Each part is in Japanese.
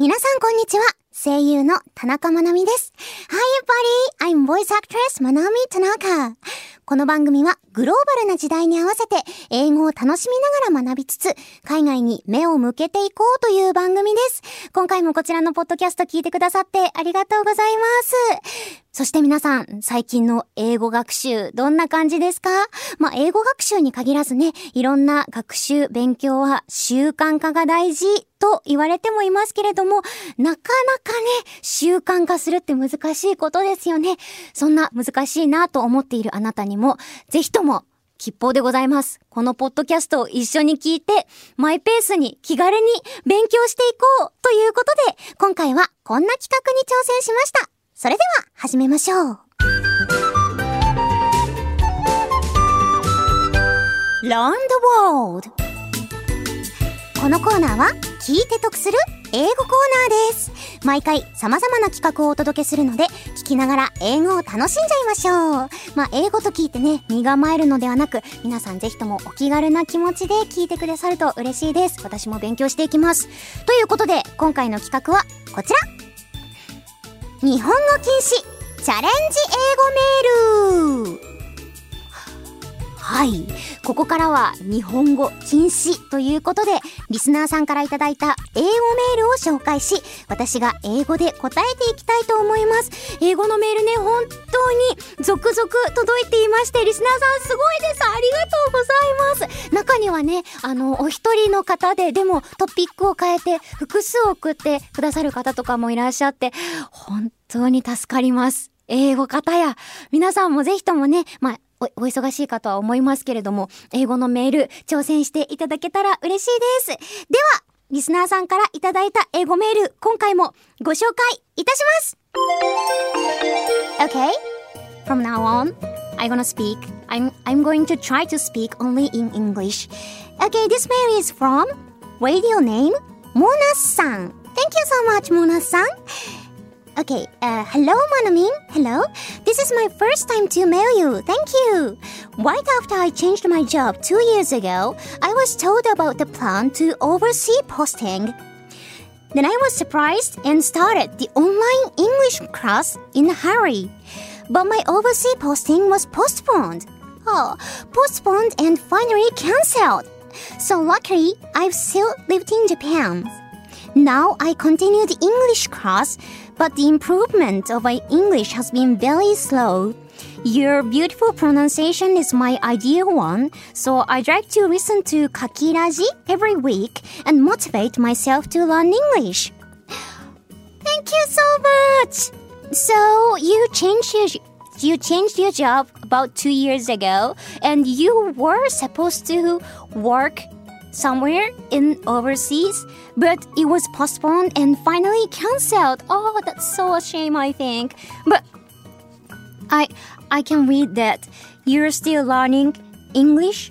皆さんこんにちは。声優の田中まなみです。Hi everybody! I'm voice actress まなみ田中。この番組はグローバルな時代に合わせて英語を楽しみながら学びつつ、海外に目を向けていこうという番組です。今回もこちらのポッドキャスト聞いてくださってありがとうございます。そして皆さん、最近の英語学習、どんな感じですか？まあ、英語学習に限らずね、いろんな学習、勉強は習慣化が大事と言われてもいますけれども、なかなかね、習慣化するって難しいことですよね。そんな難しいなと思っているあなたにも、ぜひとも、吉報でございます。このポッドキャストを一緒に聞いて、マイペースに気軽に勉強していこうということで、今回はこんな企画に挑戦しました。それでは始めましょう。Learn the World このコーナーは聞いて得する英語コーナーです。毎回様々な企画をお届けするので、聞きながら英語を楽しんじゃいましょう。まあ、英語と聞いてね、身構えるのではなく、皆さんぜひともお気軽な気持ちで聞いてくださると嬉しいです。私も勉強していきます。ということで、今回の企画はこちら日本語禁止チャレンジ英語メールはい。ここからは日本語禁止ということで、リスナーさんからいただいた英語メールを紹介し、私が英語で答えていきたいと思います。英語のメールね、本当に続々届いていまして、リスナーさんすごいです。ありがとうございます。中にはね、あの、お一人の方で、でもトピックを変えて複数送ってくださる方とかもいらっしゃって、本当に助かります。英語方や、皆さんもぜひともね、まあ、お、お忙しいかとは思いますけれども、英語のメール挑戦していただけたら嬉しいです。では、リスナーさんからいただいた英語メール、今回もご紹介いたします Okay, from now on, I'm gonna speak. I'm, I'm going to try to speak only in English. Okay, this mail is from radio name Mona-san. Thank you so much, Mona-san. Okay, uh, hello, Manamin. Hello. This is my first time to mail you. Thank you. Right after I changed my job two years ago, I was told about the plan to oversee posting. Then I was surprised and started the online English class in a hurry. But my overseas posting was postponed. Oh, postponed and finally cancelled. So luckily, I've still lived in Japan. Now I continue the English class, but the improvement of my English has been very slow. Your beautiful pronunciation is my ideal one, so I'd like to listen to Kakiraji every week and motivate myself to learn English. Thank you so much. So you changed your you changed your job about two years ago, and you were supposed to work somewhere in overseas, but it was postponed and finally cancelled. Oh, that's so a shame, I think. But I I can read that you're still learning English.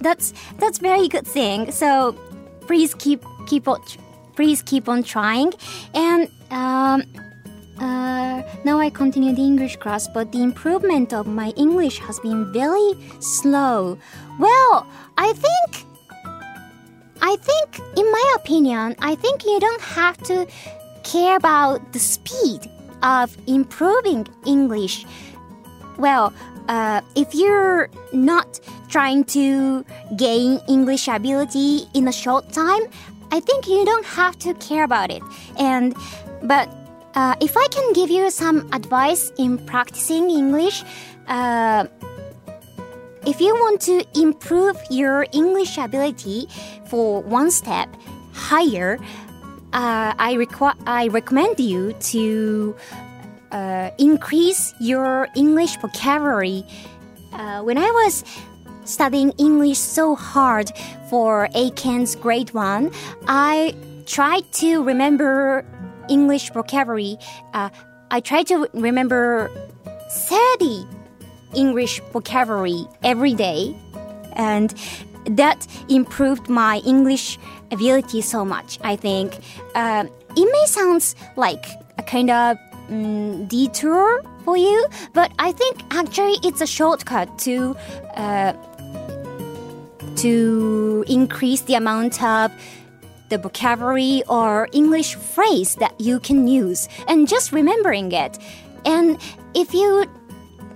That's that's very good thing. So please keep keep on please keep on trying. And um, uh, now I continue the English class, but the improvement of my English has been very slow. Well, I think I think, in my opinion, I think you don't have to care about the speed of improving English. Well, uh, if you're not trying to gain English ability in a short time, I think you don't have to care about it. And, but uh, if I can give you some advice in practicing English, uh, if you want to improve your English ability for one step higher, uh, I, requ- I recommend you to uh, increase your English vocabulary. Uh, when I was studying English so hard for Aiken's grade one, I tried to remember English vocabulary. Uh, I tried to remember 30 English vocabulary every day, and that improved my English ability so much. I think uh, it may sound like a kind of mm, detour for you, but I think actually it's a shortcut to uh, to increase the amount of the vocabulary or English phrase that you can use and just remembering it. And if you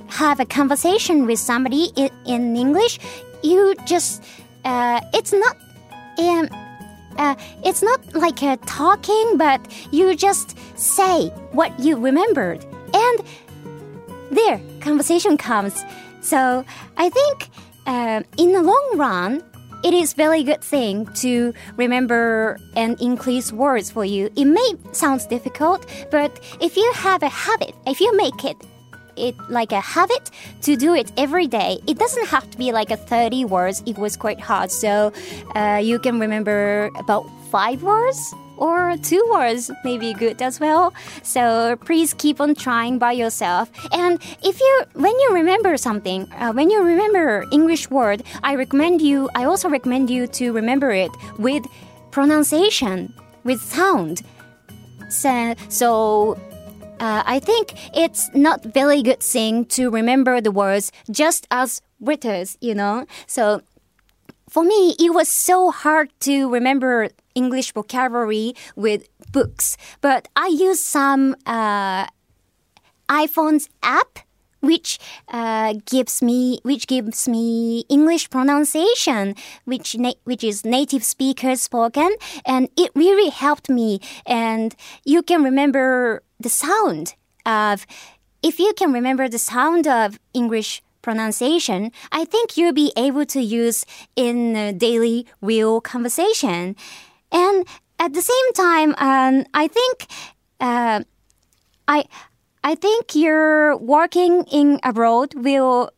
have a conversation with somebody in, in English, you just, uh, it's not, um, uh, it's not like a talking, but you just say what you remembered. And there, conversation comes. So I think uh, in the long run, it is very good thing to remember and increase words for you. It may sound difficult, but if you have a habit, if you make it it like a habit to do it every day. It doesn't have to be like a 30 words. It was quite hard. So uh, you can remember about five words or two words may be good as well. So please keep on trying by yourself. And if you, when you remember something, uh, when you remember English word, I recommend you, I also recommend you to remember it with pronunciation, with sound. So, so uh, I think it's not very good thing to remember the words just as writers, you know. So for me, it was so hard to remember English vocabulary with books, but I use some uh, iPhone's app which uh, gives me which gives me English pronunciation, which na- which is native speaker spoken, and it really helped me. And you can remember the sound of if you can remember the sound of English pronunciation, I think you'll be able to use in daily real conversation. And at the same time, um, I think uh, I I think your working in abroad will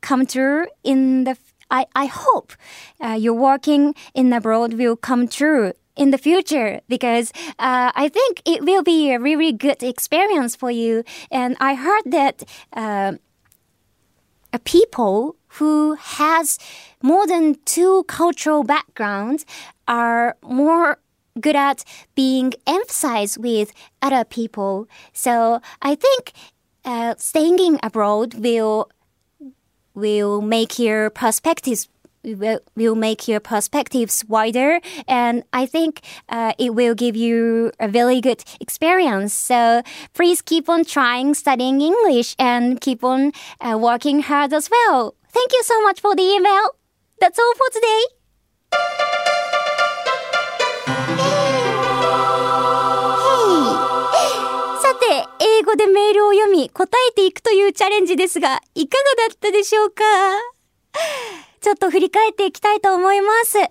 come true in the. I I hope uh, your working in abroad will come true in the future because uh, I think it will be a really good experience for you. And I heard that uh, a people who has more than two cultural backgrounds are more good at being emphasized with other people. So I think uh, staying abroad will will make your perspectives will, will make your perspectives wider and I think uh, it will give you a really good experience. So please keep on trying studying English and keep on uh, working hard as well. Thank you so much for the email. That's all for today. でメールを読み答えていくというチャレンジですが、いかがだったでしょうか？ちょっと振り返っていきたいと思います。今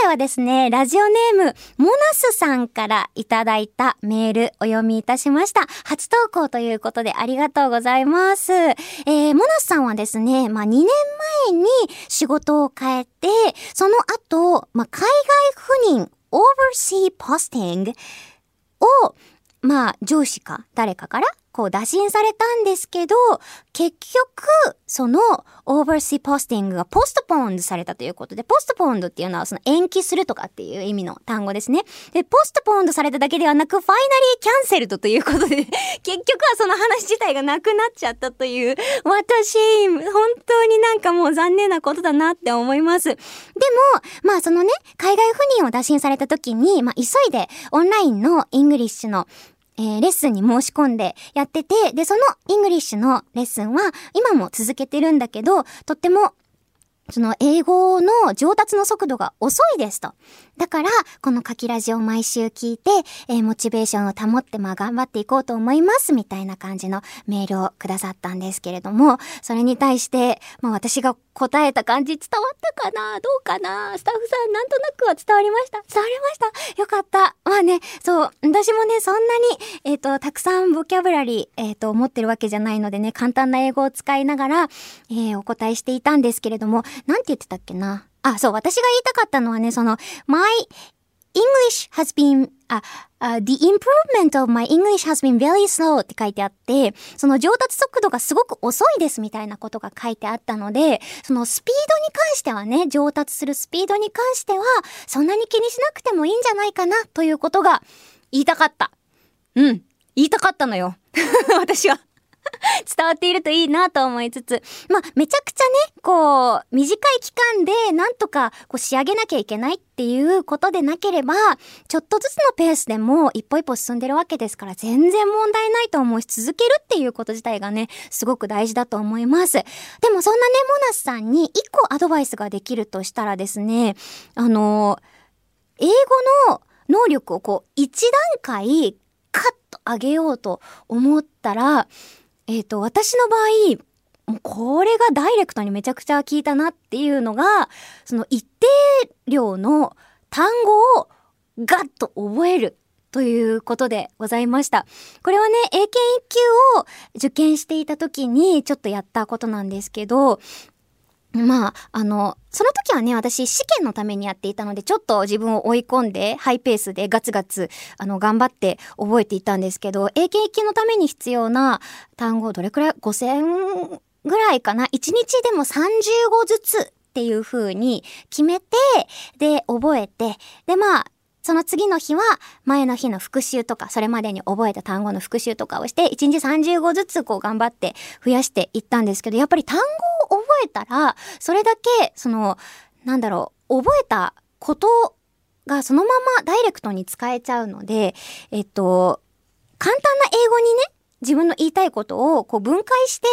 回はですね、ラジオネーム、モナスさんからいただいたメールお読みいたしました。初投稿ということでありがとうございます。えー、モナスさんはですね、まあ、2年前に仕事を変えて、その後、まあ、海外赴任、oversea posting を、まあ、上司か誰かからこう打診されたんですけど、結局、その oversea posting が postponed されたということで、 postponed っていうのはその延期するとかっていう意味の単語ですね。で、 postponed されただけではなく、 finally cancelled ということで、結局はその話自体がなくなっちゃったという、私、本当になんかもう残念なことだなって思います。でも、まあそのね、海外赴任を打診された時に、まあ急いでオンラインの English のえー、レッスンに申し込んでやってて、で、その English のレッスンは今も続けてるんだけど、とってもその英語の上達の速度が遅いですと。だから、この書きラジを毎週聞いて、えー、モチベーションを保って、まあ頑張っていこうと思います、みたいな感じのメールをくださったんですけれども、それに対して、まあ私が答えた感じ伝わったかなどうかな？スタッフさんなんとなくは伝わりました？伝わりました。よかった。まあね、そう、私もね、そんなに、えっ、ー、と、たくさんボキャブラリー、えっ、ー、と、持ってるわけじゃないのでね、簡単な英語を使いながら、えー、お答えしていたんですけれども、なんて言ってたっけな？あ、そう、私が言いたかったのはね、その、my English has been, あ、uh, the improvement of my English has been very slow って書いてあって、その上達速度がすごく遅いですみたいなことが書いてあったので、そのスピードに関してはね、上達するスピードに関しては、そんなに気にしなくてもいいんじゃないかなということが言いたかった。うん。言いたかったのよ。私は。伝わっているといいなと思いつつ、まあ、めちゃくちゃね、こう、短い期間でなんとかこう仕上げなきゃいけないっていうことでなければ、ちょっとずつのペースでも一歩一歩進んでるわけですから全然問題ないと思い続けるっていうこと自体がね、すごく大事だと思います。でもそんなね、モナスさんに一個アドバイスができるとしたらですね、あの、英語の能力をこう一段階カッと上げようと思ったら、えっ、ー、と、私の場合、これがダイレクトにめちゃくちゃ効いたなっていうのが、その一定量の単語をガッと覚えるということでございました。これはね、英検一級を受験していた時にちょっとやったことなんですけど、まあ、あの、その時はね、私試験のためにやっていたので、ちょっと自分を追い込んで、ハイペースでガツガツ、あの、頑張って覚えていたんですけど、英検1級のために必要な単語、どれくらい ?5000 ぐらいかな ?1 日でも30語ずつっていう風に決めて、で、覚えて、で、まあ、その次の日は前の日の復習とか、それまでに覚えた単語の復習とかをして、1日30語ずつこう頑張って増やしていったんですけど、やっぱり単語をえたら、それだけ、その、なんだろう、覚えたことがそのままダイレクトに使えちゃうので、えっと、簡単な英語にね、自分の言いたいことをこう分解して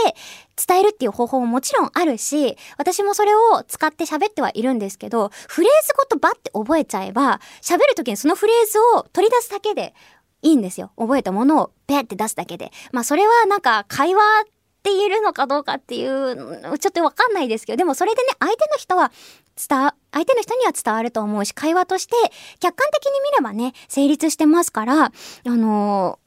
伝えるっていう方法ももちろんあるし、私もそれを使って喋ってはいるんですけど、フレーズごとバッて覚えちゃえば、喋る時にそのフレーズを取り出すだけでいいんですよ。覚えたものをペって出すだけで。まあそれはなんか会話って言えるのかどうかっていう、ちょっとわかんないですけど、でもそれでね、相手の人は伝わ、相手の人には伝わると思うし、会話として客観的に見ればね、成立してますから、あのー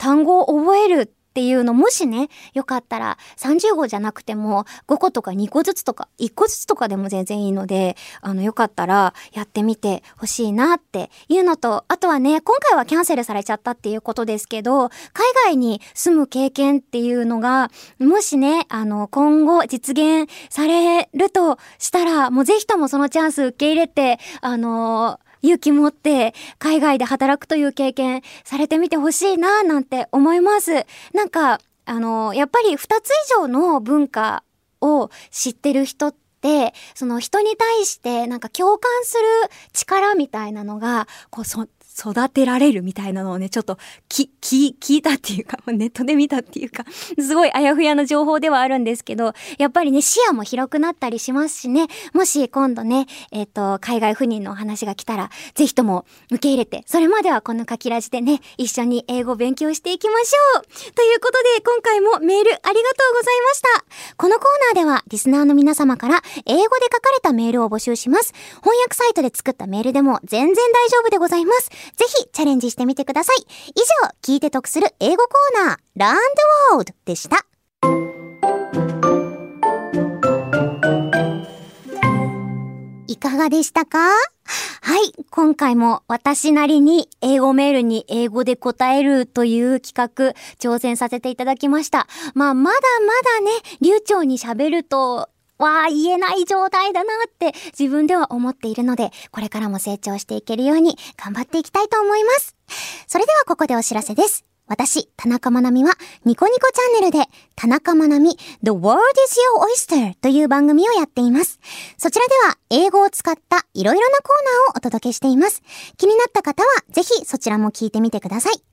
単語を覚えるっていうのもしね、よかったら30語じゃなくても5個とか2個ずつとか1個ずつとかでも全然いいので、あのよかったらやってみてほしいなっていうのと、あとはね、今回はキャンセルされちゃったっていうことですけど、海外に住む経験っていうのが、もしね、あの今後実現されるとしたら、もうぜひともそのチャンス受け入れて、あの勇気持って海外で働くという経験されてみてほしいななんて思います。なんか、あの、やっぱり2つ以上の文化を知ってる人って、その人に対してなんか共感する力みたいなのが、こう、育てられるみたいなのをね、ちょっとき、き、聞いたっていうか、ネットで見たっていうか、すごいあやふやな情報ではあるんですけど、やっぱりね、視野も広くなったりしますしね、もし今度ね、えっ、ー、と、海外赴任のお話が来たら、ぜひとも受け入れて、それまではこの書きラジでね、一緒に英語勉強していきましょうということで、今回もメールありがとうございました。このコーナーでは、リスナーの皆様から英語で書かれたメールを募集します。翻訳サイトで作ったメールでも全然大丈夫でございます。ぜひチャレンジしてみてください。以上、聞いて得する英語コーナー、ランドワールドでした。かがでしたか？はい。今回も私なりに英語メールに英語で答えるという企画挑戦させていただきました。まあ、まだまだね、流暢に喋るとわあ、言えない状態だなって自分では思っているので、これからも成長していけるように頑張っていきたいと思います。それではここでお知らせです。私、田中まなみは、ニコニコチャンネルで、田中まなみ The World is Your Oyster という番組をやっています。そちらでは、英語を使ったいろいろなコーナーをお届けしています。気になった方は、ぜひそちらも聞いてみてください。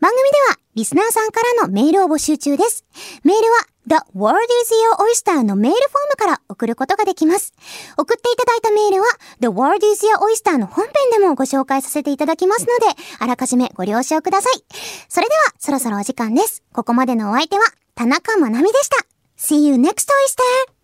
番組では、リスナーさんからのメールを募集中です。メールは、The World is Your Oyster のメールフォームから送ることができます。送っていただいたメールは The World is Your Oyster の本編でもご紹介させていただきますので、あらかじめご了承ください。それでは、そろそろお時間です。ここまでのお相手は、田中まなみでした。See you next oyster!